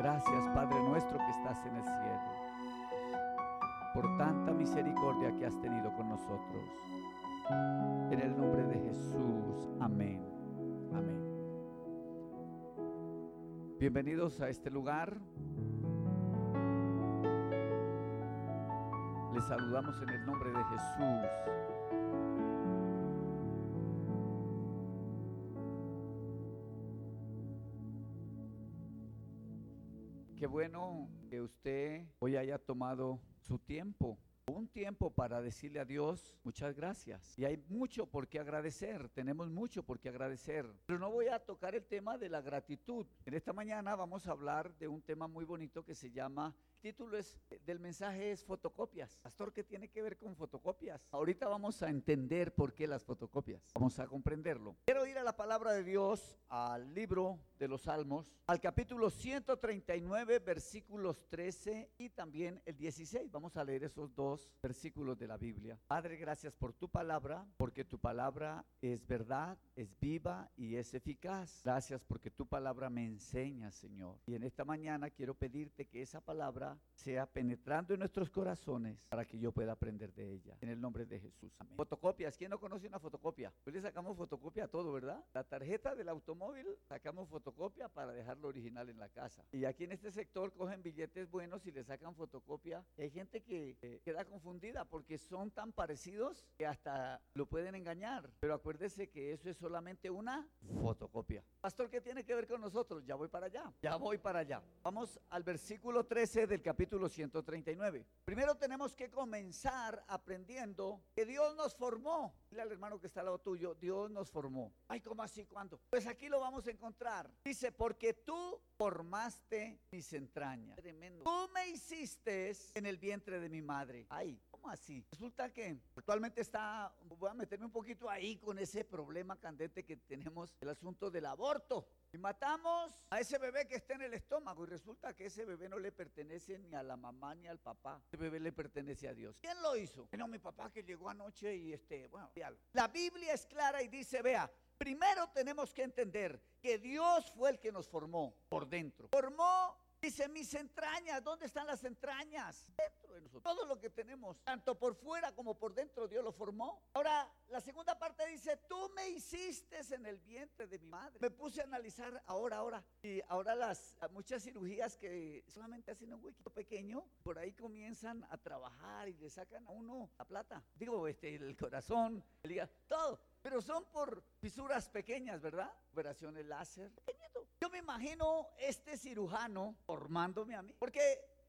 Gracias, Padre nuestro que estás en el cielo, por tanta misericordia que has tenido con nosotros. En el nombre de Jesús, amén. Amén. Bienvenidos a este lugar. Les saludamos en el nombre de Jesús. Usted hoy haya tomado su tiempo un tiempo para decirle a Dios muchas gracias. Y hay mucho por qué agradecer, tenemos mucho por qué agradecer. Pero no voy a tocar el tema de la gratitud. En esta mañana vamos a hablar de un tema muy bonito que se llama título es, del mensaje es fotocopias. Pastor, ¿qué tiene que ver con fotocopias? Ahorita vamos a entender por qué las fotocopias. Vamos a comprenderlo. Quiero ir a la palabra de Dios, al libro de los Salmos, al capítulo 139, versículos 13 y también el 16. Vamos a leer esos dos versículos de la Biblia. Padre, gracias por tu palabra, porque tu palabra es verdad, es viva y es eficaz. Gracias porque tu palabra me enseña, Señor. Y en esta mañana quiero pedirte que esa palabra sea penetrando en nuestros corazones para que yo pueda aprender de ella. En el nombre de Jesús. Amén. Fotocopias. ¿Quién no conoce una fotocopia? Hoy le sacamos fotocopia a todo, ¿verdad? La tarjeta del automóvil, sacamos fotocopia para dejarlo original en la casa. Y aquí en este sector cogen billetes buenos y le sacan fotocopia. Hay gente que queda confundida porque son tan parecidos que hasta lo pueden engañar. Pero acuérdese que eso es solamente una fotocopia. Pastor, ¿qué tiene que ver con nosotros? Ya voy para allá. Ya voy para allá. Vamos al versículo 13 del capítulo 139. Primero tenemos que comenzar aprendiendo que Dios nos formó. Dile al hermano que está al lado tuyo, Dios nos formó. Ay, ¿cómo así? ¿Cuándo? Pues aquí lo vamos a encontrar. Dice, porque tú formaste mis entrañas. Tremendo. Tú me hiciste en el vientre de mi madre. Ay, ¿cómo así? Resulta que actualmente está, voy a meterme un poquito ahí con ese problema candente que tenemos, el asunto del aborto. Y matamos a ese bebé que está en el estómago y resulta que ese bebé no le pertenece ni a la mamá ni al papá. Ese bebé le pertenece a Dios. ¿Quién lo hizo? Bueno, mi papá que llegó anoche y este, bueno, La Biblia es clara y dice, vea, primero tenemos que entender que Dios fue el que nos formó por dentro. Formó Dice, mis entrañas, ¿dónde están las entrañas? Dentro de nosotros. Todo lo que tenemos, tanto por fuera como por dentro, Dios lo formó. Ahora, la segunda parte dice, tú me hiciste en el vientre de mi madre. Me puse a analizar ahora, ahora. Y ahora las muchas cirugías que solamente hacen un huequito pequeño, por ahí comienzan a trabajar y le sacan a uno la plata. Digo, este, el corazón, el hígado, todo. Pero son por fisuras pequeñas, ¿verdad? Operaciones láser. Yo me imagino este cirujano formándome a mí. Porque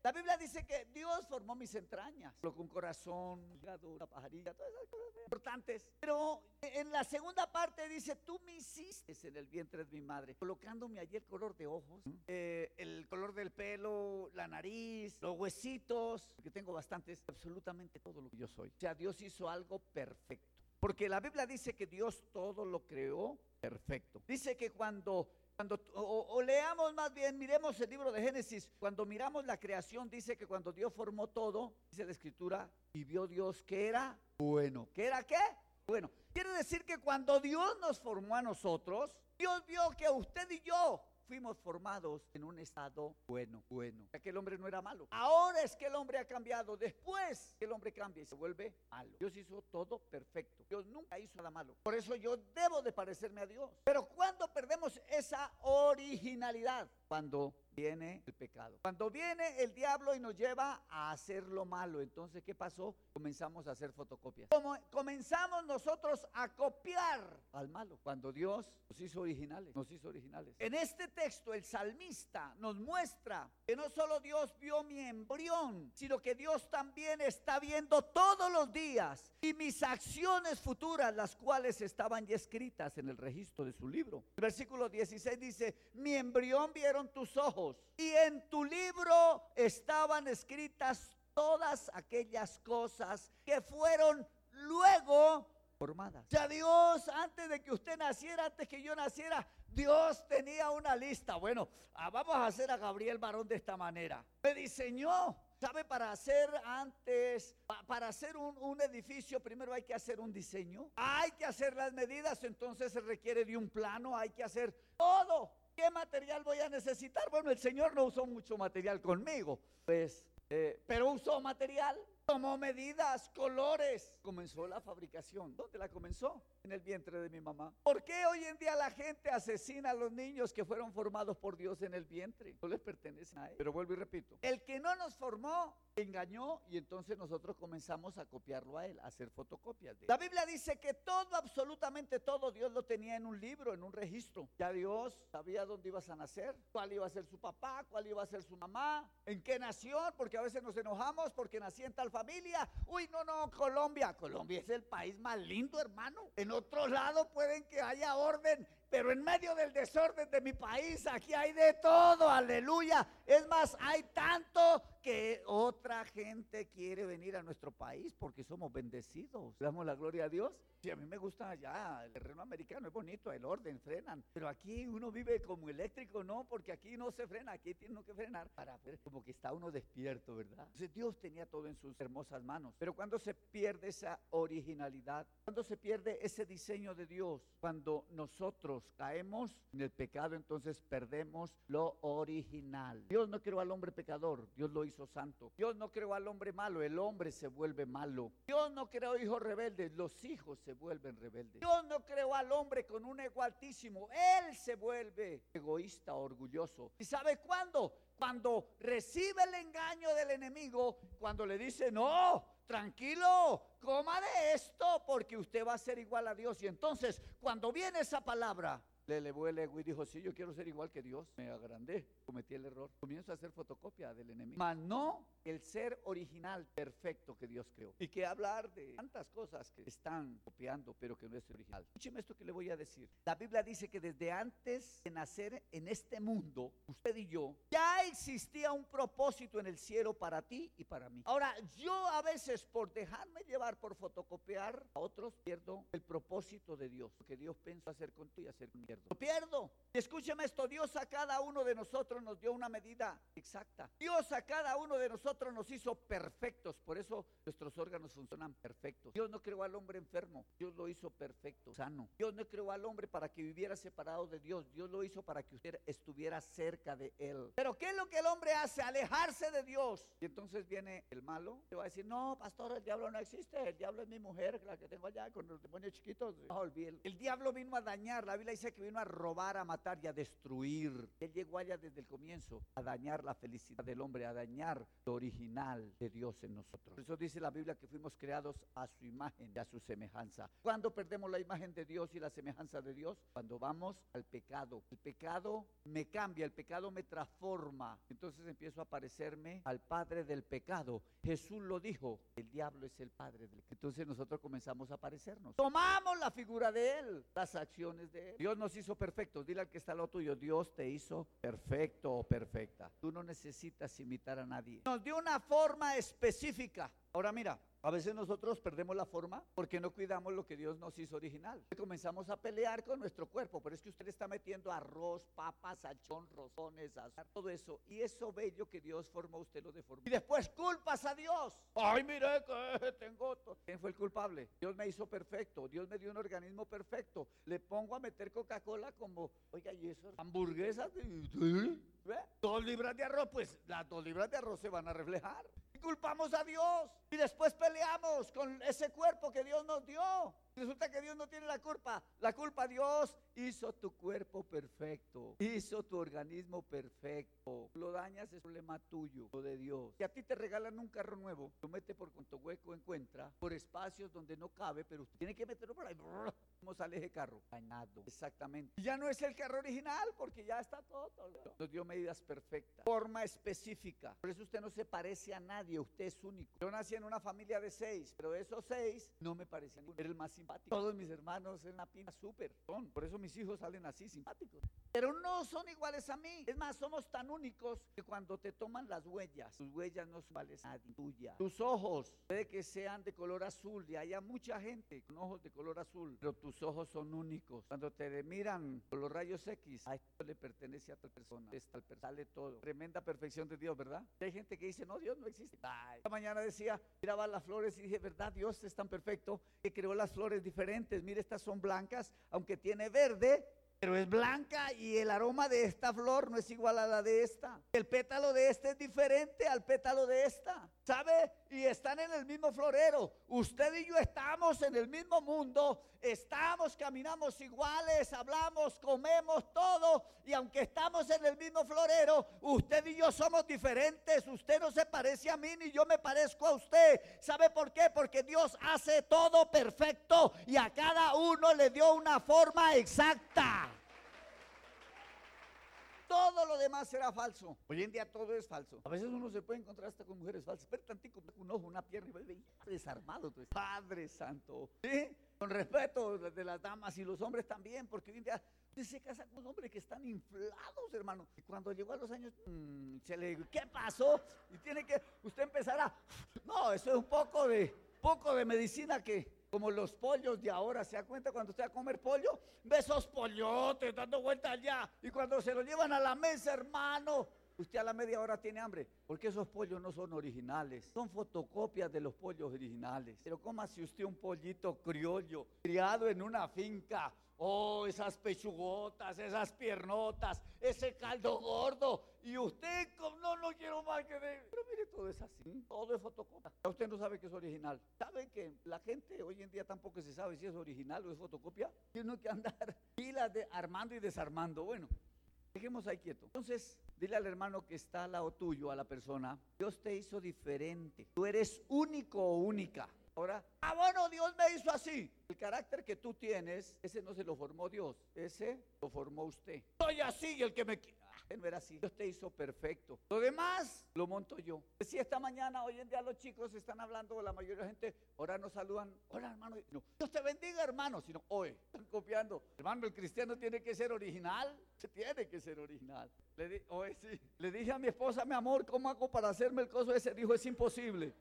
la Biblia dice que Dios formó mis entrañas. Con un corazón, hígado, una pajarilla, todas esas cosas importantes. Pero en la segunda parte dice, tú me hiciste en el vientre de mi madre, colocándome allí el color de ojos, eh, el color del pelo, la nariz, los huesitos, que tengo bastantes, absolutamente todo lo que yo soy. O sea, Dios hizo algo perfecto. Porque la Biblia dice que Dios todo lo creó perfecto. Dice que cuando, cuando o, leamos más bien, miremos el libro de Génesis, cuando miramos la creación, dice que cuando Dios formó todo, dice la escritura, y vio Dios que era bueno. ¿Qué era qué? Bueno, quiere decir que cuando Dios nos formó a nosotros, Dios vio que usted y yo fuimos formados en un estado bueno, bueno. Ya que el hombre no era malo. Ahora es que el hombre ha cambiado. Después que el hombre cambia y se vuelve malo. Dios hizo todo perfecto. Dios nunca hizo nada malo. Por eso yo debo de parecerme a Dios. Pero cuando perdemos esa originalidad, cuando viene el pecado. Cuando viene el diablo y nos lleva a hacer lo malo, entonces ¿qué pasó? Comenzamos a hacer fotocopias. Como comenzamos nosotros a copiar al malo, cuando Dios nos hizo originales, nos hizo originales. En este texto el salmista nos muestra que no solo Dios vio mi embrión, sino que Dios también está viendo todos los días y mis acciones futuras, las cuales estaban ya escritas en el registro de su libro. El versículo 16 dice, mi embrión vieron tus ojos y en tu libro estaban escritas todas aquellas cosas que fueron luego formadas. Ya Dios, antes de que usted naciera, antes que yo naciera, Dios tenía una lista. Bueno, ah, vamos a hacer a Gabriel varón de esta manera. Me diseñó ¿Sabe? Para hacer antes, para hacer un, edificio, primero hay que hacer un diseño, hay que hacer las medidas, entonces se requiere de un plano, hay que hacer todo. ¿Qué material voy a necesitar? Bueno, el Señor no usó mucho material conmigo, pues, eh, pero usó material. Tomó medidas, colores. Comenzó la fabricación. ¿Dónde la comenzó? En el vientre de mi mamá. ¿Por qué hoy en día la gente asesina a los niños que fueron formados por Dios en el vientre? No les pertenecen a él. Pero vuelvo y repito. El que no nos formó engañó y entonces nosotros comenzamos a copiarlo a él, a hacer fotocopias de él. La Biblia dice que todo, absolutamente todo, Dios lo tenía en un libro, en un registro. Ya Dios sabía dónde ibas a nacer, cuál iba a ser su papá, cuál iba a ser su mamá, en qué nación, porque a veces nos enojamos porque nací en tal familia. Uy, no, no, Colombia. Colombia es el país más lindo, hermano. En otro lado pueden que haya orden pero en medio del desorden de mi país, aquí hay de todo, aleluya. Es más, hay tanto que otra gente quiere venir a nuestro país porque somos bendecidos. Damos la gloria a Dios. Sí, a mí me gusta allá, el terreno americano es bonito, el orden, frenan. Pero aquí uno vive como eléctrico, no, porque aquí no se frena, aquí tiene uno que frenar para ver como que está uno despierto, ¿verdad? Entonces Dios tenía todo en sus hermosas manos. Pero cuando se pierde esa originalidad, cuando se pierde ese diseño de Dios, cuando nosotros caemos en el pecado, entonces perdemos lo original. Dios no creó al hombre pecador, Dios lo hizo santo. Dios no creó al hombre malo, el hombre se vuelve malo. Dios no creó hijos rebeldes, los hijos se vuelven rebeldes. Dios no creó al hombre con un ego altísimo, él se vuelve egoísta, orgulloso. ¿Y sabe cuándo? Cuando recibe el engaño del enemigo, cuando le dice, no, tranquilo, coma de esto porque usted va a ser igual a Dios. Y entonces, cuando viene esa palabra, le elevó y dijo, sí, yo quiero ser igual que Dios. Me agrandé, cometí el error. Comienzo a hacer fotocopia del enemigo. Mas no el ser original, perfecto que Dios creó. Y que hablar de tantas cosas que están copiando, pero que no es original. Escúcheme esto que le voy a decir. La Biblia dice que desde antes de nacer en este mundo, usted y yo, ya existía un propósito en el cielo para ti y para mí. Ahora, yo a veces por dejarme llevar por fotocopiar a otros, pierdo el propósito de Dios. Lo que Dios pensó hacer con tú y hacer con pierdo. Lo pierdo. Escúcheme esto, Dios a cada uno de nosotros nos dio una medida exacta. Dios a cada uno de nosotros nos hizo perfectos, por eso nuestros órganos funcionan perfectos. Dios no creó al hombre enfermo, Dios lo hizo perfecto, sano. Dios no creó al hombre para que viviera separado de Dios, Dios lo hizo para que usted estuviera cerca de él. Pero ¿qué es lo que el hombre hace? Alejarse de Dios. Y entonces viene el malo, y va a decir, no, pastor, el diablo no existe, el diablo es mi mujer, la que tengo allá con los demonios chiquitos. El, el diablo vino a dañar, la Biblia dice que vino a robar, a matar y a destruir. Él llegó allá desde el comienzo a dañar la felicidad del hombre, a dañar lo original de Dios en nosotros. Por eso dice la Biblia que fuimos creados a su imagen y a su semejanza. ¿Cuándo perdemos la imagen de Dios y la semejanza de Dios? Cuando vamos al pecado. El pecado me cambia, el pecado me transforma. Entonces empiezo a parecerme al padre del pecado. Jesús lo dijo, el diablo es el padre del pecado. Entonces nosotros comenzamos a parecernos. Tomamos la figura de él, las acciones de él. Dios nos hizo perfectos. Dile al que está al lado tuyo, Dios te hizo perfecto o perfecta. Tú no necesitas imitar a nadie. Nos dio una forma específica. Ahora mira, a veces nosotros perdemos la forma porque no cuidamos lo que Dios nos hizo original. Comenzamos a pelear con nuestro cuerpo, pero es que usted está metiendo arroz, papas, sachón, rozones, azar, todo eso. Y eso bello que Dios formó, usted lo deformó. Y después culpas a Dios. Ay, mire que tengo todo. ¿Quién fue el culpable? Dios me hizo perfecto. Dios me dio un organismo perfecto. Le pongo a meter Coca-Cola como, oiga, ¿y eso? Hamburguesas. ¿Sí? ¿Ve? Dos libras de arroz, pues las dos libras de arroz se van a reflejar culpamos a Dios y después peleamos con ese cuerpo que Dios nos dio. Resulta que Dios no tiene la culpa. La culpa Dios hizo tu cuerpo perfecto. Hizo tu organismo perfecto. Lo dañas es problema tuyo, lo de Dios. Si a ti te regalan un carro nuevo, lo mete por cuanto hueco encuentra, por espacios donde no cabe, pero usted tiene que meterlo por ahí. ¿Cómo sale ese carro? Dañado. Exactamente. Ya no es el carro original porque ya está todo, todo. Nos dio medidas perfectas. Forma específica. Por eso usted no se parece a nadie. Usted es único. Yo nací en una familia de seis, pero esos seis no me parecían. Era el más simpático. Todos mis hermanos en la pina súper son. Por eso mis hijos salen así simpáticos. Pero no son iguales a mí. Es más, somos tan únicos que cuando te toman las huellas, tus huellas no son iguales a tuyas. Tus ojos puede que sean de color azul y haya mucha gente con ojos de color azul, pero tus ojos son únicos. Cuando te miran con los rayos X, a esto le pertenece a otra persona. Esta sale todo. Tremenda perfección de Dios, ¿verdad? Hay gente que dice, no, Dios no existe. Esta mañana decía, miraba las flores y dije, ¿verdad? Dios es tan perfecto que creó las flores diferentes. Mire, estas son blancas, aunque tiene verde, pero es blanca y el aroma de esta flor no es igual a la de esta. El pétalo de este es diferente al pétalo de esta. ¿Sabe? Y están en el mismo florero. Usted y yo estamos en el mismo mundo, estamos, caminamos iguales, hablamos, comemos todo. Y aunque estamos en el mismo florero, usted y yo somos diferentes. Usted no se parece a mí ni yo me parezco a usted. ¿Sabe por qué? Porque Dios hace todo perfecto y a cada uno le dio una forma exacta. Todo lo demás será falso. Hoy en día todo es falso. A veces uno se puede encontrar hasta con mujeres falsas. Pero tantico, un ojo, una pierna y desarmado. Pues. Padre Santo. ¿Sí? Con respeto de las damas y los hombres también, porque hoy en día usted se casa con hombres que están inflados, hermano. Y cuando llegó a los años, mmm, se le ¿qué pasó? Y tiene que usted empezar a, no, eso es un poco de, poco de medicina que como los pollos de ahora, ¿se da cuenta cuando usted va a comer pollo? Ve esos pollotes dando vueltas allá. Y cuando se lo llevan a la mesa, hermano, usted a la media hora tiene hambre. Porque esos pollos no son originales. Son fotocopias de los pollos originales. Pero cómo si usted un pollito criollo, criado en una finca. Oh, esas pechugotas, esas piernotas, ese caldo gordo. Y usted, no, no quiero más que de... Pero mire, todo es así. Todo es fotocopia. Usted no sabe que es original. ¿Sabe que la gente hoy en día tampoco se sabe si es original o es fotocopia? Tiene que andar pilas de armando y desarmando. Bueno, dejemos ahí quieto. Entonces, dile al hermano que está al lado tuyo, a la persona, Dios te hizo diferente. Tú eres único o única. Ahora, ah, bueno, Dios me hizo así. El carácter que tú tienes, ese no se lo formó Dios, ese lo formó usted. Soy así y el que me ah, no era así. Dios te hizo perfecto. Lo demás lo monto yo. Si esta mañana, hoy en día los chicos están hablando, la mayoría de la gente, ahora nos saludan, hola hermano, no, Dios te bendiga hermano, sino hoy están copiando. Hermano, el cristiano tiene que ser original, se tiene que ser original. Le, di, hoy sí. Le dije a mi esposa, mi amor, ¿cómo hago para hacerme el coso ese? Dijo, es imposible.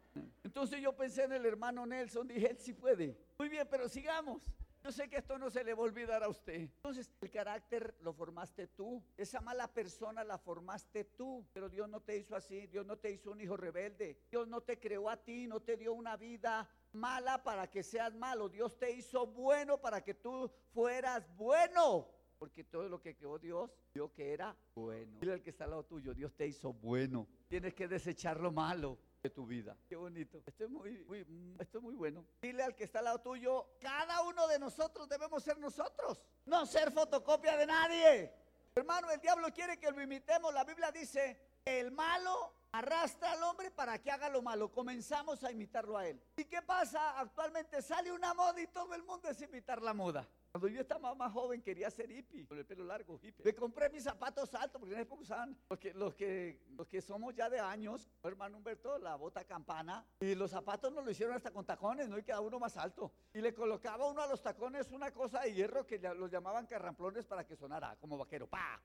Entonces yo pensé en el hermano Nelson, dije, él sí puede. Muy bien, pero sigamos. Yo sé que esto no se le va a olvidar a usted. Entonces, el carácter lo formaste tú. Esa mala persona la formaste tú. Pero Dios no te hizo así. Dios no te hizo un hijo rebelde. Dios no te creó a ti, no te dio una vida mala para que seas malo. Dios te hizo bueno para que tú fueras bueno. Porque todo lo que creó Dios, vio que era bueno. Dile al que está al lado tuyo, Dios te hizo bueno. Tienes que desechar lo malo de tu vida. Qué bonito. Esto es muy, muy, esto es muy bueno. Dile al que está al lado tuyo, cada uno de nosotros debemos ser nosotros, no ser fotocopia de nadie. Hermano, el diablo quiere que lo imitemos. La Biblia dice, el malo arrastra al hombre para que haga lo malo. Comenzamos a imitarlo a él. ¿Y qué pasa? Actualmente sale una moda y todo el mundo es imitar la moda. Cuando yo estaba más joven quería ser hippie, con el pelo largo, hippie. Me compré mis zapatos altos porque en época usaban los que, somos ya de años, hermano Humberto, la bota campana. Y los zapatos nos lo hicieron hasta con tacones, ¿no? Y quedaba uno más alto. Y le colocaba uno a los tacones una cosa de hierro que los llamaban carramplones para que sonara como vaquero. ¡Pa!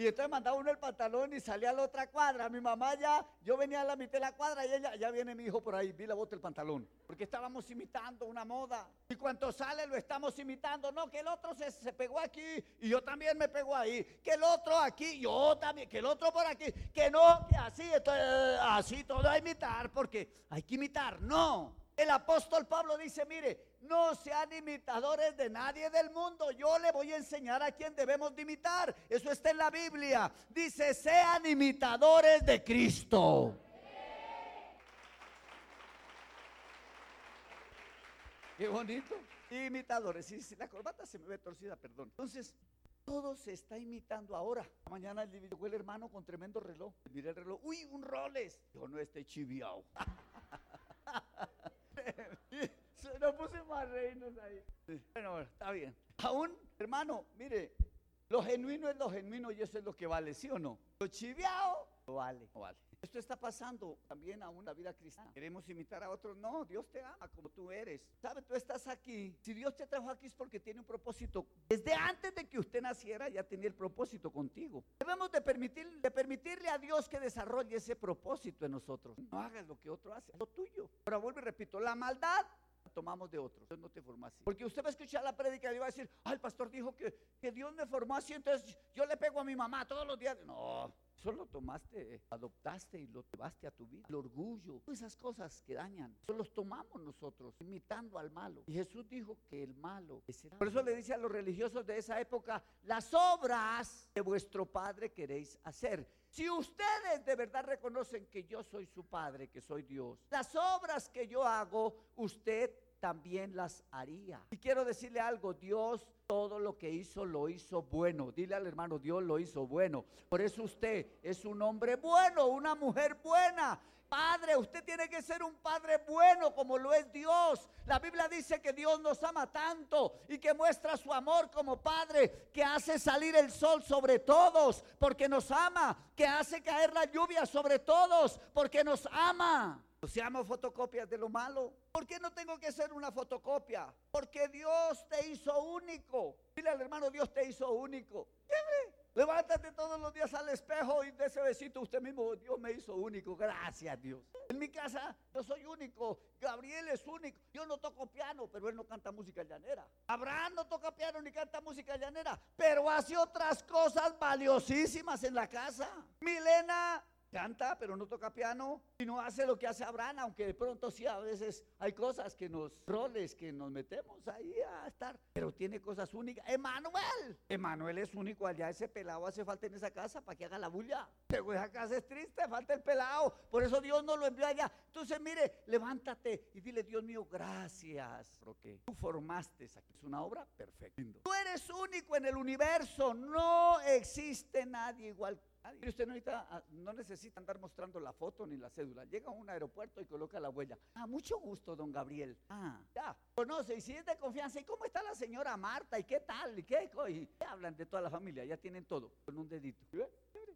Y entonces mandaba uno el pantalón y salía a la otra cuadra. Mi mamá ya, yo venía a la mitad de la cuadra y ella, ya viene mi hijo por ahí, vi la bota el pantalón. Porque estábamos imitando una moda. Y cuando sale lo estamos imitando. No, que el otro se, se pegó aquí y yo también me pego ahí. Que el otro aquí, yo también, que el otro por aquí. Que no, que así, entonces, así todo a imitar porque hay que imitar. No. El apóstol Pablo dice, mire, no sean imitadores de nadie del mundo. Yo le voy a enseñar a quién debemos de imitar. Eso está en la Biblia. Dice, sean imitadores de Cristo. Qué bonito. Imitadores. Si, la corbata se me ve torcida, perdón. Entonces, todo se está imitando ahora. Mañana llegó el hermano con tremendo reloj. Miré el reloj. Uy, un Rolex. Yo no estoy chiviao. no puse más reinos ahí. Bueno, está bien. Aún, hermano, mire, lo genuino es lo genuino y eso es lo que vale, ¿sí o no? Lo chiviao, no vale, no vale. Esto está pasando también a una vida cristiana. Queremos imitar a otros. No, Dios te ama como tú eres. ¿Sabes? Tú estás aquí. Si Dios te trajo aquí es porque tiene un propósito. Desde antes de que usted naciera ya tenía el propósito contigo. Debemos de, permitir, de permitirle a Dios que desarrolle ese propósito en nosotros. No hagas lo que otro hace, lo tuyo. Pero vuelvo y repito, la maldad tomamos de otros. Dios no te formó así. Porque usted va a escuchar la prédica y va a decir, ah, el pastor dijo que, que Dios me formó así, entonces yo le pego a mi mamá todos los días. No, Solo tomaste, adoptaste y lo llevaste a tu vida. El orgullo, esas cosas que dañan, solo los tomamos nosotros, imitando al malo. Y Jesús dijo que el malo es Por eso le dice a los religiosos de esa época, las obras de vuestro Padre queréis hacer. Si ustedes de verdad reconocen que yo soy su Padre, que soy Dios, las obras que yo hago, usted también las haría. Y quiero decirle algo, Dios todo lo que hizo lo hizo bueno. Dile al hermano, Dios lo hizo bueno. Por eso usted es un hombre bueno, una mujer buena. Padre, usted tiene que ser un padre bueno como lo es Dios. La Biblia dice que Dios nos ama tanto y que muestra su amor como padre, que hace salir el sol sobre todos porque nos ama, que hace caer la lluvia sobre todos porque nos ama. Seamos fotocopias de lo malo. ¿Por qué no tengo que ser una fotocopia? Porque Dios te hizo único. Dile al hermano, Dios te hizo único. Levántate todos los días al espejo y de ese besito usted mismo, Dios me hizo único. Gracias Dios. En mi casa yo soy único. Gabriel es único. Yo no toco piano, pero él no canta música llanera. Abraham no toca piano ni canta música llanera, pero hace otras cosas valiosísimas en la casa. Milena canta, pero no toca piano y no hace lo que hace Abraham, aunque de pronto sí a veces hay cosas que nos, roles que nos metemos ahí a estar, pero tiene cosas únicas. Emanuel, Emanuel es único allá, ese pelado hace falta en esa casa para que haga la bulla. Pero esa casa es triste, falta el pelado, por eso Dios no lo envió allá. Entonces mire, levántate y dile, Dios mío, gracias, porque tú formaste aquí. Es una obra perfecta. Tú eres único en el universo, no existe nadie igual usted no necesita, ah, no necesita andar mostrando la foto ni la cédula. Llega a un aeropuerto y coloca la huella. Ah, mucho gusto, don Gabriel. Ah, ya, conoce y si es de confianza. ¿Y cómo está la señora Marta? ¿Y qué tal? ¿Y qué? Y hablan de toda la familia, ya tienen todo con un dedito.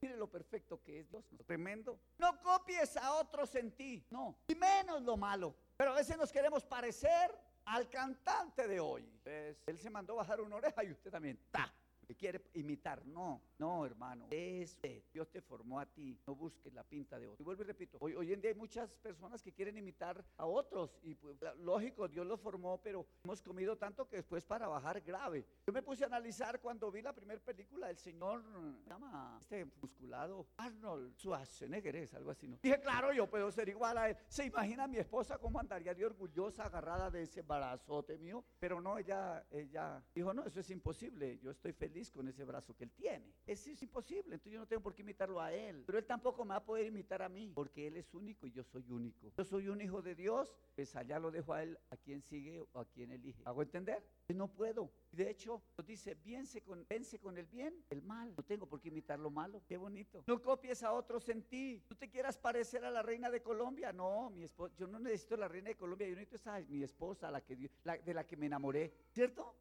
Mire lo perfecto que es Dios, tremendo. No copies a otros en ti, no, y menos lo malo. Pero a veces nos queremos parecer al cantante de hoy. él se mandó bajar una oreja y usted también. ¡Ta! Que quiere imitar. No, no, hermano. Es Dios te formó a ti. No busques la pinta de otro. Y vuelvo y repito. Hoy, hoy en día hay muchas personas que quieren imitar a otros. Y pues, lógico, Dios los formó, pero hemos comido tanto que después para bajar grave. Yo me puse a analizar cuando vi la primera película del señor, se llama este musculado Arnold Schwarzenegger, es algo así, ¿no? Dije, claro, yo puedo ser igual a él. ¿Se imagina mi esposa cómo andaría de orgullosa, agarrada de ese barazote mío? Pero no, ella, ella dijo, no, eso es imposible. Yo estoy feliz con ese brazo que él tiene. Eso es imposible, entonces yo no tengo por qué imitarlo a él. Pero él tampoco me va a poder imitar a mí, porque él es único y yo soy único. Yo soy un hijo de Dios, pues allá lo dejo a él, a quien sigue o a quien elige. ¿Hago entender? No puedo. De hecho, nos dice, vence con, con el bien, el mal. No tengo por qué imitar lo malo. Qué bonito. No copies a otros en ti. No te quieras parecer a la reina de Colombia. No, mi esposa, yo no necesito la reina de Colombia. Yo necesito esa, mi esposa, la que, de la que me enamoré. ¿Cierto?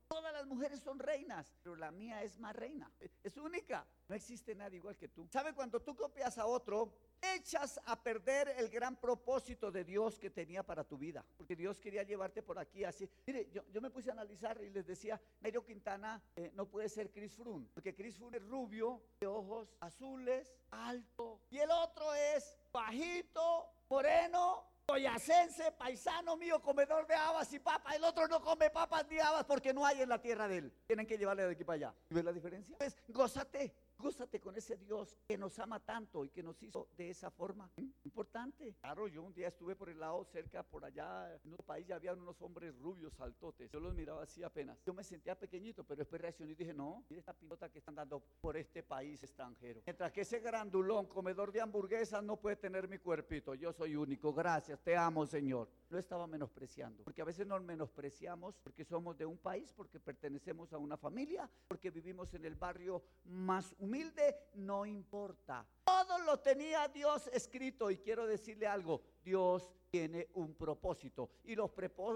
Las mujeres son reinas, pero la mía es más reina. Es única. No existe nadie igual que tú. ¿Sabe cuando tú copias a otro? echas a perder el gran propósito de Dios que tenía para tu vida. Porque Dios quería llevarte por aquí así. Mire, yo, me puse a analizar y les decía, Nairo Quintana eh, no puede ser Chris Froome, porque Chris Froome es rubio, de ojos azules, alto. Y el otro es bajito, moreno, boyacense, paisano mío, comedor de habas y papas. El otro no come papas ni habas porque no hay en la tierra de él. Tienen que llevarle de aquí para allá. ¿Ves la diferencia? Pues gózate, Gózate con ese Dios que nos ama tanto y que nos hizo de esa forma. Importante. Claro, yo un día estuve por el lado cerca, por allá, en otro país, ya había unos hombres rubios, saltotes. Yo los miraba así apenas. Yo me sentía pequeñito, pero después reaccioné y dije, no, mira esta pilota que están dando por este país extranjero. Mientras que ese grandulón, comedor de hamburguesas, no puede tener mi cuerpito. Yo soy único. Gracias, te amo, Señor. Lo estaba menospreciando. Porque a veces nos menospreciamos porque somos de un país, porque pertenecemos a una familia, porque vivimos en el barrio más humilde humilde, no importa. Todo lo tenía Dios escrito y quiero decirle algo, Dios tiene un propósito. Y los,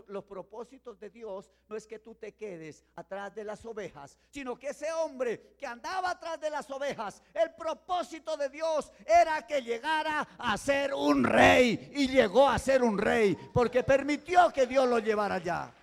los, propósitos de Dios no es que tú te quedes atrás de las ovejas, sino que ese hombre que andaba atrás de las ovejas, el propósito de Dios era que llegara a ser un rey. Y llegó a ser un rey porque permitió que Dios lo llevara allá.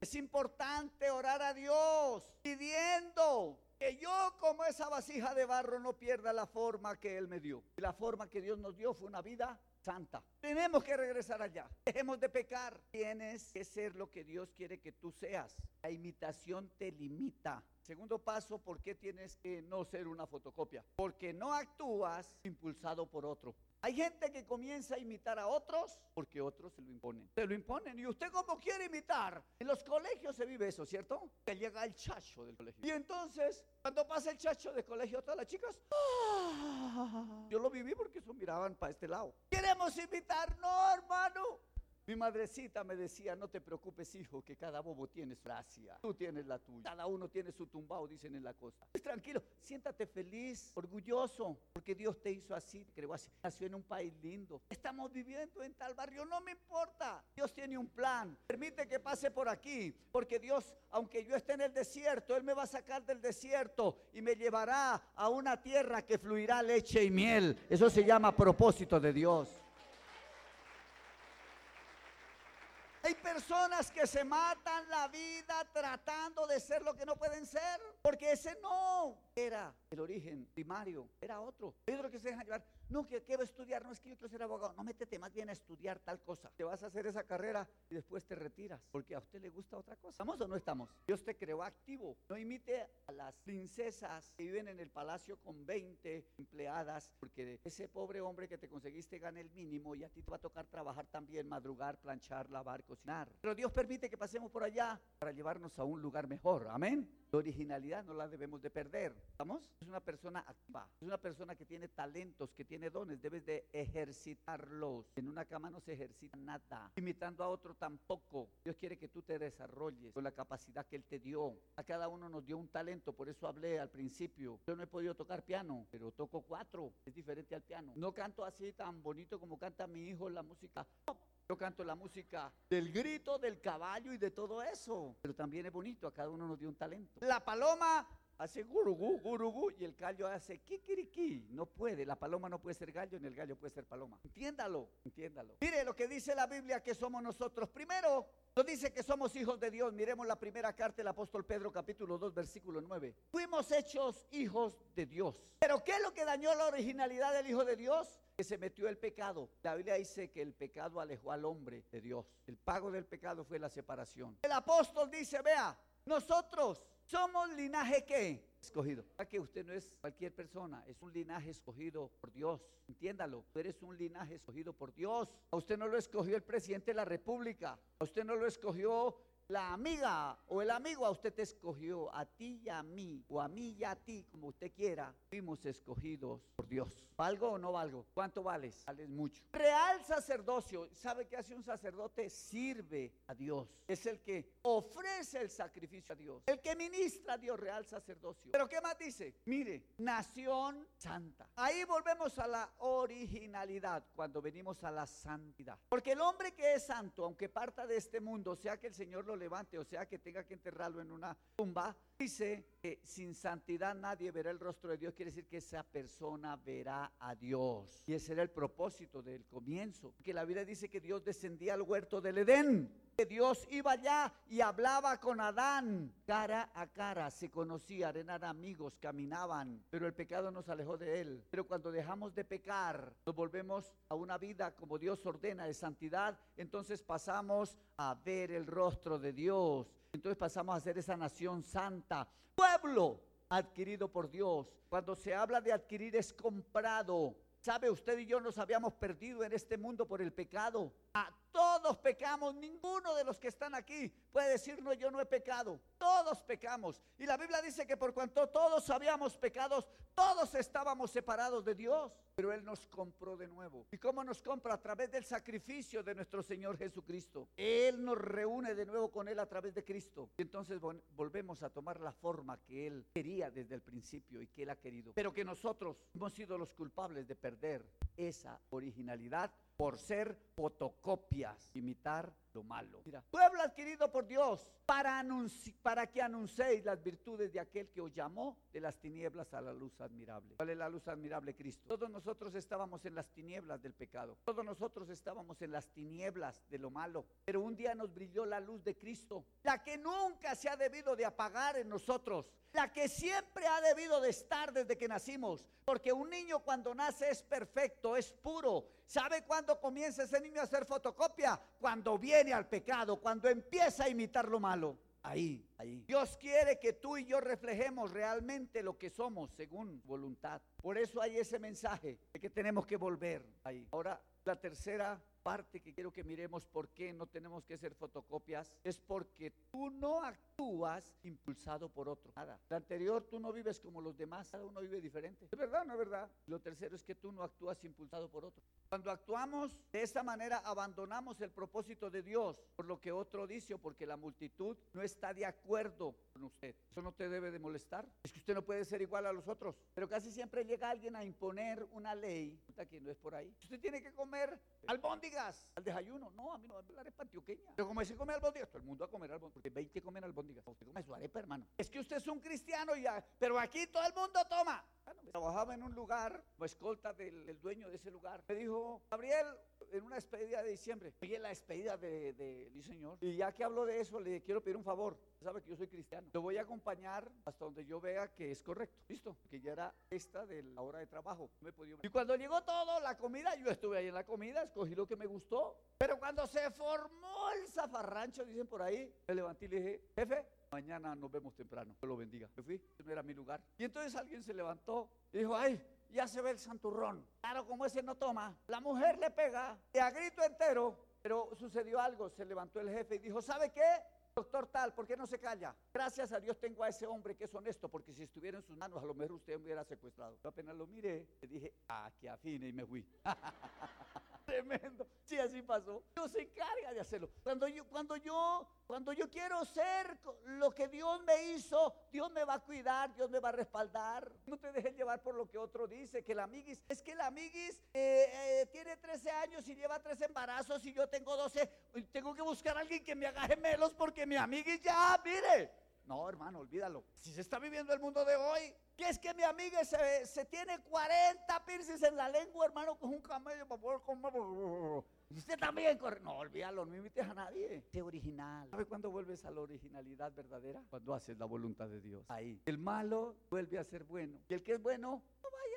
Es importante orar a Dios pidiendo que yo como esa vasija de barro no pierda la forma que Él me dio. Y la forma que Dios nos dio fue una vida santa. Tenemos que regresar allá. Dejemos de pecar. Tienes que ser lo que Dios quiere que tú seas. La imitación te limita. Segundo paso, ¿por qué tienes que no ser una fotocopia? Porque no actúas impulsado por otro. Hay gente que comienza a imitar a otros porque otros se lo imponen. Se lo imponen. ¿Y usted cómo quiere imitar? En los colegios se vive eso, ¿cierto? Que llega el chacho del colegio. Y entonces, cuando pasa el chacho del colegio, todas las chicas, ¡ah! yo lo viví porque eso miraban para este lado. Queremos imitar, no, hermano. Mi madrecita me decía, no te preocupes, hijo, que cada bobo tiene su gracia. Tú tienes la tuya. Cada uno tiene su tumbao, dicen en la costa. Pues tranquilo, siéntate feliz, orgulloso, porque Dios te hizo así, creó así. Nació en un país lindo. Estamos viviendo en tal barrio, no me importa. Dios tiene un plan. Permite que pase por aquí, porque Dios, aunque yo esté en el desierto, Él me va a sacar del desierto y me llevará a una tierra que fluirá leche y miel. Eso se llama propósito de Dios. Hay personas que se matan la vida tratando de ser lo que no pueden ser, porque ese no era el origen primario, era otro. Pedro que se deja llevar, no, que quiero estudiar, no es que yo quiero ser abogado, no métete más bien a estudiar tal cosa. Te vas a hacer esa carrera y después te retiras, porque a usted le gusta otra cosa. ¿Estamos o no estamos? Dios te creó activo. No imite a las princesas que viven en el palacio con 20 empleadas, porque ese pobre hombre que te conseguiste gana el mínimo y a ti te va a tocar trabajar también, madrugar, planchar, lavar, cocinar. Pero Dios permite que pasemos por allá para llevarnos a un lugar mejor. Amén. La originalidad no la debemos de perder. ¿Estamos? Es una persona activa, es una persona que tiene talentos, que tiene dones, debes de ejercitarlos. En una cama no se ejercita nada. Imitando a otro tampoco. Dios quiere que tú te desarrolles con la capacidad que Él te dio. A cada uno nos dio un talento, por eso hablé al principio. Yo no he podido tocar piano, pero toco cuatro. Es diferente al piano. No canto así tan bonito como canta mi hijo la música yo canto la música del grito, del caballo y de todo eso. Pero también es bonito, a cada uno nos dio un talento. La paloma hace gurugú, gurugú, y el gallo hace kikiriki. No puede, la paloma no puede ser gallo, ni el gallo puede ser paloma. Entiéndalo, entiéndalo. Mire lo que dice la Biblia que somos nosotros. Primero, nos dice que somos hijos de Dios. Miremos la primera carta del apóstol Pedro, capítulo 2, versículo 9. Fuimos hechos hijos de Dios. Pero ¿qué es lo que dañó la originalidad del hijo de Dios? Que se metió el pecado. La Biblia dice que el pecado alejó al hombre de Dios. El pago del pecado fue la separación. El apóstol dice, vea, nosotros somos linaje que escogido. Que usted no es cualquier persona, es un linaje escogido por Dios. Entiéndalo, tú eres un linaje escogido por Dios. A usted no lo escogió el presidente de la República. A usted no lo escogió la amiga o el amigo a usted te escogió, a ti y a mí, o a mí y a ti, como usted quiera, fuimos escogidos por Dios. ¿Valgo o no valgo? ¿Cuánto vales? Vales mucho. Real sacerdocio. ¿Sabe qué hace un sacerdote? Sirve a Dios. Es el que ofrece el sacrificio a Dios. El que ministra a Dios, real sacerdocio. Pero ¿qué más dice? Mire, nación santa. Ahí volvemos a la originalidad cuando venimos a la santidad. Porque el hombre que es santo, aunque parta de este mundo, sea que el Señor lo levante o sea que tenga que enterrarlo en una tumba, dice que sin santidad nadie verá el rostro de Dios. Quiere decir que esa persona verá a Dios. Y ese era el propósito del comienzo. Que la Biblia dice que Dios descendía al huerto del Edén. Que Dios iba allá y hablaba con Adán cara a cara. Se conocían, eran amigos, caminaban. Pero el pecado nos alejó de él. Pero cuando dejamos de pecar, nos volvemos a una vida como Dios ordena de santidad. Entonces pasamos a ver el rostro de Dios. Entonces pasamos a ser esa nación santa. Pueblo adquirido por Dios. Cuando se habla de adquirir es comprado. ¿Sabe? Usted y yo nos habíamos perdido en este mundo por el pecado. A todos pecamos, ninguno de los que están aquí puede decir, no, yo no he pecado. Todos pecamos. Y la Biblia dice que por cuanto todos habíamos pecados, todos estábamos separados de Dios. Pero Él nos compró de nuevo. ¿Y cómo nos compra? A través del sacrificio de nuestro Señor Jesucristo. Él nos reúne de nuevo con Él a través de Cristo. Y entonces volvemos a tomar la forma que Él quería desde el principio y que Él ha querido. Pero que nosotros hemos sido los culpables de perder esa originalidad por ser fotocopias, imitar lo malo. Pueblo adquirido por Dios para, para que anunciéis las virtudes de aquel que os llamó de las tinieblas a la luz admirable. ¿Cuál es la luz admirable? Cristo. Todos nosotros estábamos en las tinieblas del pecado. Todos nosotros estábamos en las tinieblas de lo malo. Pero un día nos brilló la luz de Cristo, la que nunca se ha debido de apagar en nosotros, la que siempre ha debido de estar desde que nacimos. Porque un niño cuando nace es perfecto, es puro. ¿Sabe cuándo comienza ese niño a hacer fotocopia? Cuando viene al pecado, cuando empieza a imitar lo malo. Ahí, ahí. Dios quiere que tú y yo reflejemos realmente lo que somos según voluntad. Por eso hay ese mensaje de que tenemos que volver ahí. Ahora, la tercera parte que quiero que miremos por qué no tenemos que hacer fotocopias es porque tú no actúas impulsado por otro. Nada. La anterior, tú no vives como los demás, cada uno vive diferente. ¿Es verdad no es verdad? Lo tercero es que tú no actúas impulsado por otro. Cuando actuamos de esa manera, abandonamos el propósito de Dios por lo que otro dice o porque la multitud no está de acuerdo con usted. Eso no te debe de molestar. Es que usted no puede ser igual a los otros. Pero casi siempre llega alguien a imponer una ley que no es por ahí. Usted tiene que comer albóndiga al desayuno. No, a mí no la arepa antioqueña. Pero como se come albóndigas, todo el mundo va a comer albóndigas. Porque 20 comen albóndigas. Usted come su arepa, hermano. Es que usted es un cristiano ya, pero aquí todo el mundo toma. Trabajaba en un lugar, como escolta del, del, dueño de ese lugar. Me dijo, Gabriel, en una despedida de diciembre, oye, la despedida de, de mi señor. Y ya que hablo de eso, le quiero pedir un favor. Sabe que yo soy cristiano. Lo voy a acompañar hasta donde yo vea que es correcto. Listo. Que ya era esta de la hora de trabajo. Y cuando llegó todo, la comida, yo estuve ahí en la comida, escogí lo que me gustó. Pero cuando se formó el zafarrancho, dicen por ahí, me levanté y le dije, jefe, mañana nos vemos temprano. Dios lo bendiga. Me fui, no era mi lugar. Y entonces alguien se levantó y dijo, ay, ya se ve el santurrón. Claro, como ese no toma, la mujer le pega y a grito entero. Pero sucedió algo, se levantó el jefe y dijo, ¿sabe qué? Doctor tal, ¿por qué no se calla? Gracias a Dios tengo a ese hombre que es honesto, porque si estuviera en sus manos, a lo mejor usted me hubiera secuestrado. Yo apenas lo miré, le dije, ah, que afine y me fui. Tremendo. Sí, así pasó. Dios se encarga de hacerlo. Cuando yo, cuando yo, cuando yo quiero ser lo que Dios me hizo, Dios me va a cuidar, Dios me va a respaldar. No te dejes llevar por lo que otro dice, que la amiguis, es que la amiguis eh, eh, tiene 13 años y lleva tres embarazos y yo tengo 12. Tengo que buscar a alguien que me haga gemelos porque mi amiguis ya, mire. No, hermano, olvídalo. Si se está viviendo el mundo de hoy, que es que mi amiga se, se tiene 40 piercings en la lengua, hermano, con un camello poder comer. Y usted también corre. No, olvídalo, no invites a nadie. Sé original. ¿Sabe cuándo vuelves a la originalidad verdadera? Cuando haces la voluntad de Dios. Ahí. El malo vuelve a ser bueno. Y el que es bueno, no vaya al pecado. ¿A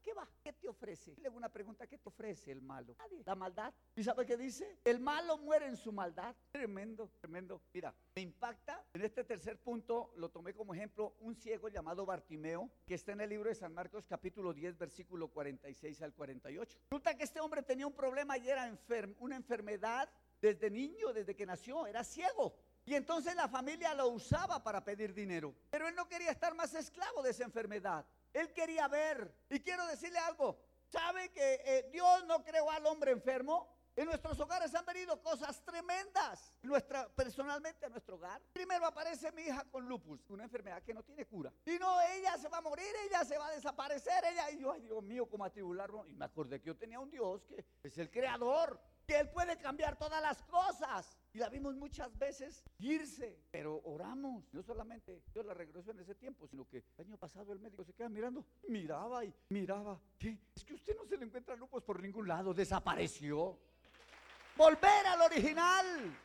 qué va? ¿Qué te ofrece? Le hago una pregunta: ¿qué te ofrece el malo? Nadie. La maldad. ¿Y sabe qué dice? El malo muere en su maldad. Tremendo, tremendo. Mira, me impacta. En este tercer punto lo tomé como ejemplo un ciego llamado Bartimeo, que está en el libro de San Marcos, capítulo 10, versículo 46 al 48. Resulta que este hombre tenía un problema y era una enfermedad desde niño, desde que nació, era ciego. Y entonces la familia lo usaba para pedir dinero. Pero él no quería estar más esclavo de esa enfermedad. Él quería ver. Y quiero decirle algo. ¿Sabe que eh, Dios no creó al hombre enfermo? En nuestros hogares han venido cosas tremendas. Nuestra, personalmente a nuestro hogar. Primero aparece mi hija con lupus, una enfermedad que no tiene cura. Y no, ella se va a morir, ella se va a desaparecer, ella. Y yo, ay Dios mío, cómo atribularlo. Y me acordé que yo tenía un Dios que es el creador, que Él puede cambiar todas las cosas. Y la vimos muchas veces irse, pero oramos. No solamente Dios la regresó en ese tiempo, sino que el año pasado el médico se queda mirando, miraba y miraba. ¿Qué? Es que usted no se le encuentra lupus por ningún lado, desapareció. Volver al original.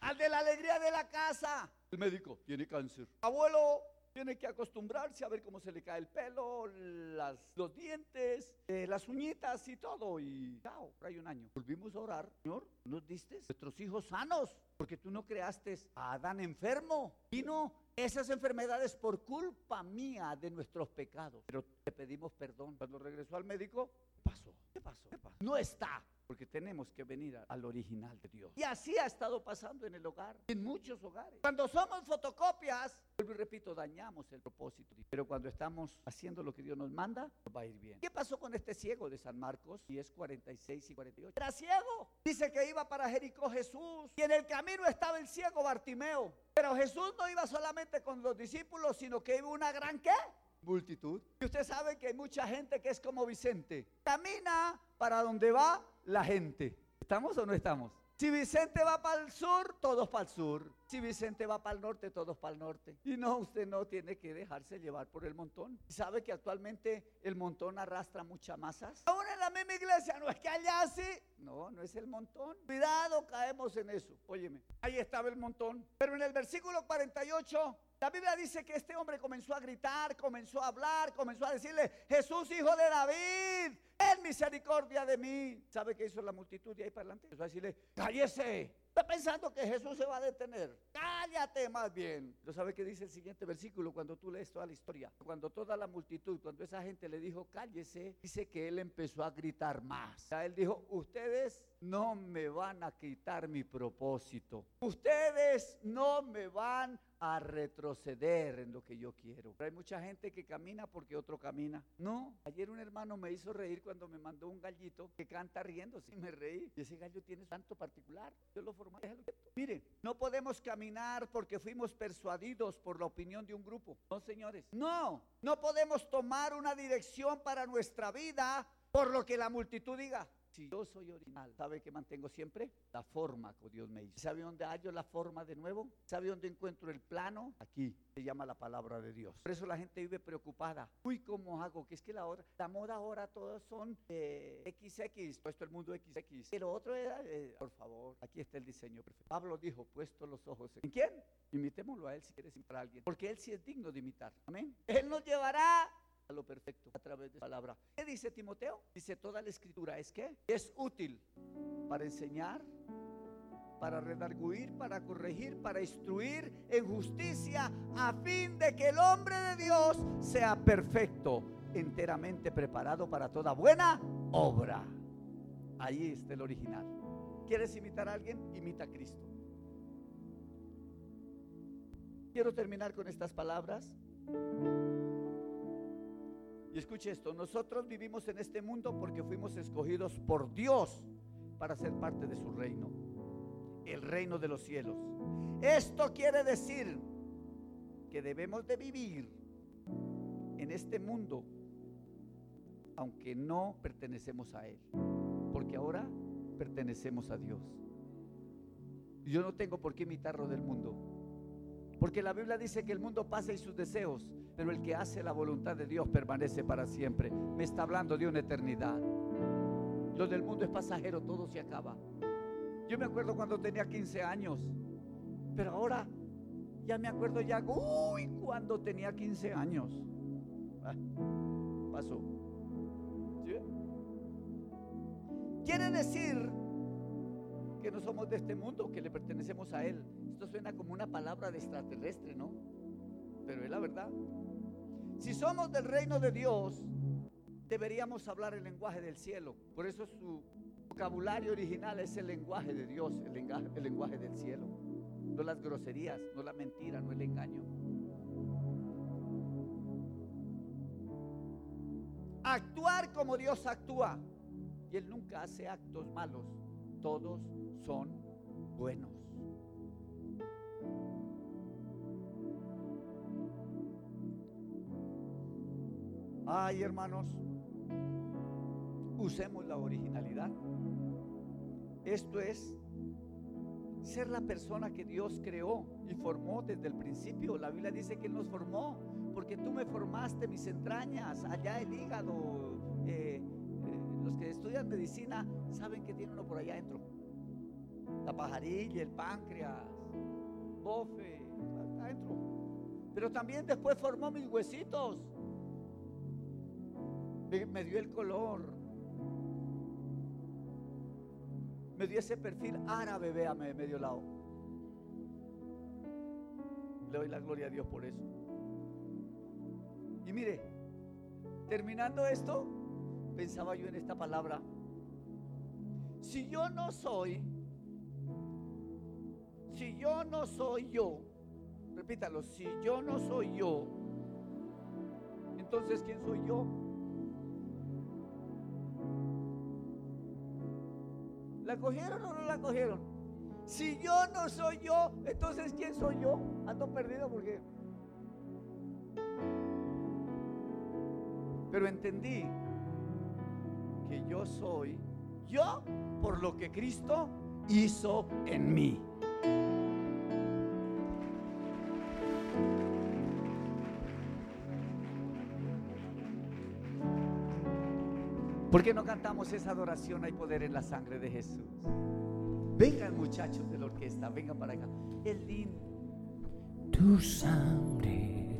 Al de la alegría de la casa. El médico tiene cáncer. Abuelo tiene que acostumbrarse a ver cómo se le cae el pelo, las, los dientes, eh, las uñitas y todo. Y chao, hay un año. Volvimos a orar. Señor, nos diste nuestros hijos sanos, porque tú no creaste a Adán enfermo. Vino esas enfermedades por culpa mía de nuestros pecados. Pero te pedimos perdón. Cuando regresó al médico, ¿qué pasó? ¿Qué pasó? ¿Qué pasó? No está. Porque tenemos que venir al original de Dios. Y así ha estado pasando en el hogar, en muchos hogares. Cuando somos fotocopias, vuelvo y repito, dañamos el propósito. Pero cuando estamos haciendo lo que Dios nos manda, va a ir bien. ¿Qué pasó con este ciego de San Marcos? Y es 46 y 48. Era ciego. Dice que iba para Jericó Jesús. Y en el camino estaba el ciego Bartimeo. Pero Jesús no iba solamente con los discípulos, sino que iba una gran ¿qué? Multitud. Y usted sabe que hay mucha gente que es como Vicente. Camina para donde va la gente. ¿Estamos o no estamos? Si Vicente va para el sur, todos para el sur. Si Vicente va para el norte, todos para el norte. Y no, usted no tiene que dejarse llevar por el montón. ¿Sabe que actualmente el montón arrastra muchas masas? Aún en la misma iglesia, no es que allá sí. No, no es el montón. Cuidado, caemos en eso. Óyeme, ahí estaba el montón. Pero en el versículo 48 la Biblia dice que este hombre comenzó a gritar, comenzó a hablar, comenzó a decirle, Jesús, hijo de David, en misericordia de mí. ¿Sabe qué hizo la multitud de ahí para adelante? Empezó a decirle, cállese. Está pensando que Jesús se va a detener. Cállate más bien. ¿Lo sabe qué dice el siguiente versículo cuando tú lees toda la historia? Cuando toda la multitud, cuando esa gente le dijo, cállese, dice que él empezó a gritar más. O él dijo, ustedes no me van a quitar mi propósito. Ustedes no me van a retroceder en lo que yo quiero. Hay mucha gente que camina porque otro camina. No, ayer un hermano me hizo reír cuando me mandó un gallito que canta riendo. Sí, me reí. Y ese gallo tiene tanto particular. Yo lo formé. Mire, no podemos caminar porque fuimos persuadidos por la opinión de un grupo. No, señores. No, no podemos tomar una dirección para nuestra vida por lo que la multitud diga. Si yo soy original, ¿sabe qué mantengo siempre? La forma que Dios me hizo. ¿Sabe dónde hallo la forma de nuevo? ¿Sabe dónde encuentro el plano? Aquí. Se llama la palabra de Dios. Por eso la gente vive preocupada. Uy, ¿cómo hago? Que es que la, hora, la moda ahora todos son eh, XX, puesto el mundo XX. Pero otro era, eh, por favor, aquí está el diseño perfecto. Pablo dijo, puesto los ojos en quién? Imitémoslo a él si quieres imitar a alguien. Porque él sí es digno de imitar. Amén. Él nos llevará a lo perfecto a través de la palabra. ¿Qué dice Timoteo? Dice toda la escritura es que es útil para enseñar, para redarguir, para corregir, para instruir en justicia, a fin de que el hombre de Dios sea perfecto, enteramente preparado para toda buena obra. Ahí está el original. ¿Quieres imitar a alguien? Imita a Cristo. Quiero terminar con estas palabras. Y escuche esto, nosotros vivimos en este mundo porque fuimos escogidos por Dios para ser parte de su reino, el reino de los cielos. Esto quiere decir que debemos de vivir en este mundo aunque no pertenecemos a Él, porque ahora pertenecemos a Dios. Yo no tengo por qué imitarlo del mundo, porque la Biblia dice que el mundo pasa y sus deseos, pero el que hace la voluntad de Dios permanece para siempre. Me está hablando de una eternidad. Lo del mundo es pasajero, todo se acaba. Yo me acuerdo cuando tenía 15 años, pero ahora ya me acuerdo ya, uy, cuando tenía 15 años. Ah, pasó. Quiere decir que no somos de este mundo, que le pertenecemos a Él. Esto suena como una palabra de extraterrestre, ¿no? Pero es la verdad. Si somos del reino de Dios, deberíamos hablar el lenguaje del cielo. Por eso su vocabulario original es el lenguaje de Dios, el lenguaje, el lenguaje del cielo. No las groserías, no la mentira, no el engaño. Actuar como Dios actúa. Y Él nunca hace actos malos. Todos son buenos. Ay, hermanos, usemos la originalidad. Esto es ser la persona que Dios creó y formó desde el principio. La Biblia dice que Él nos formó, porque tú me formaste mis entrañas, allá el hígado. Eh, eh, los que estudian medicina saben que tiene uno por allá adentro. La pajarilla, el páncreas, bofe, adentro. Pero también después formó mis huesitos me, dio el color, me dio ese perfil árabe, véame, de medio lado. Le doy la gloria a Dios por eso. Y mire, terminando esto, pensaba yo en esta palabra. Si yo no soy, si yo no soy yo, repítalo, si yo no soy yo, entonces ¿quién soy yo? ¿La cogieron o no la cogieron? Si yo no soy yo, entonces ¿quién soy yo? Ando perdido porque... Pero entendí que yo soy Yo por lo que Cristo hizo en mí. ¿Por qué no cantamos esa adoración? Hay poder en la sangre de Jesús. Vengan muchachos de la orquesta, vengan para acá. El din. Tu sangre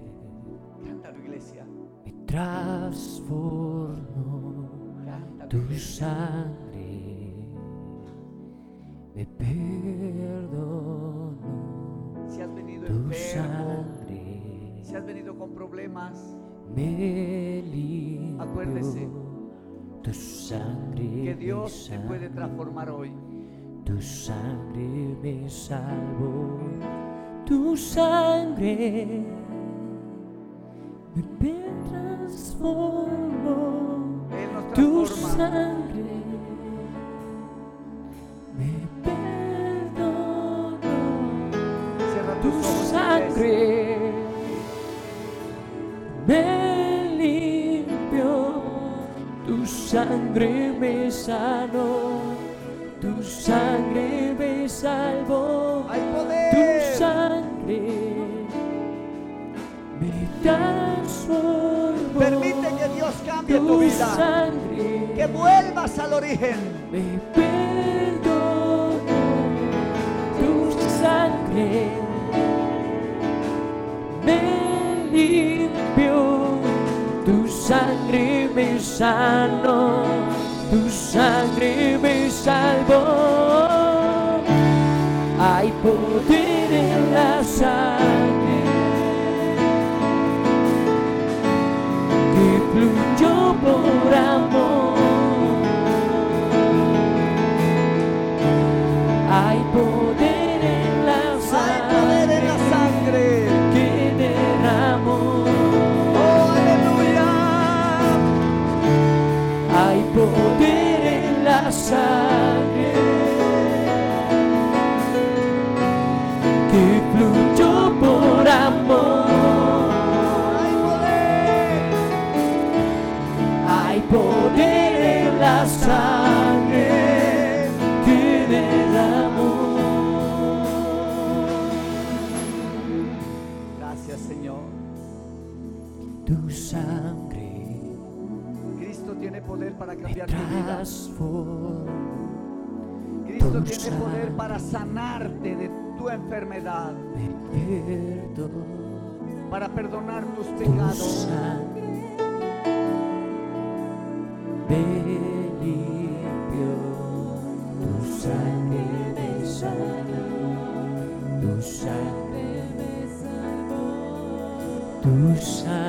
Cántalo, iglesia. me transformó. Cántalo, Tu iglesia. sangre me perdonó. Si has venido Tu enfermo, sangre si has venido con problemas, me limpió. Acuérdese sangre que Dios te puede transformar hoy. Tu sangre me salvó, tu sangre me transformó, Él nos tu transforma. sangre sangre me sanó, tu sangre me salvó. Hay Tu poder. sangre me transformó. Permite que Dios cambie tu tu vida. sangre Que vuelvas al origen. me perdonó. Tu sangre me sangre me sanó. Tu sangre me salvó. Hay poder en la sangre que fluyó por amor. En poder para cambiar tu vida. Cristo tiene poder para sanarte de tu enfermedad, para perdonar tus Tu pecados. tu sangre me sanó, tu sangre me salvó, tu sangre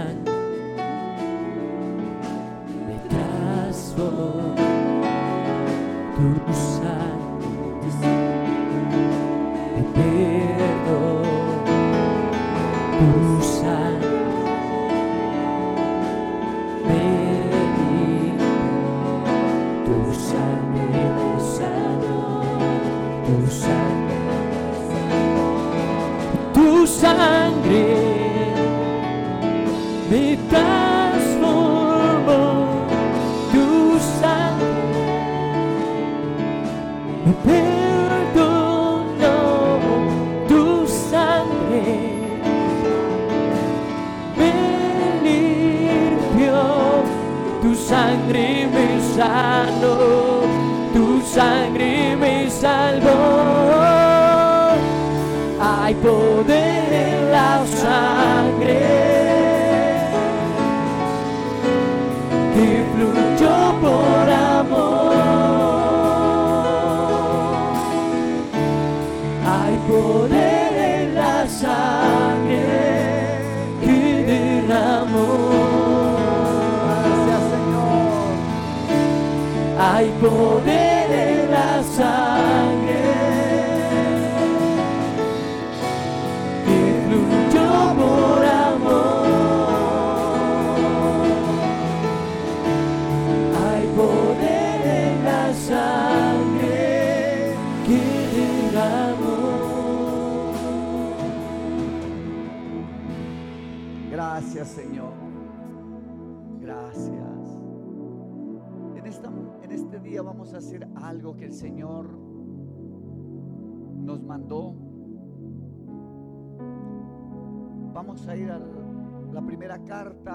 tu sangre me sanó, tu sangre me salvó. Hay poder en la sangre Hay poder en la sangre A ir a la primera carta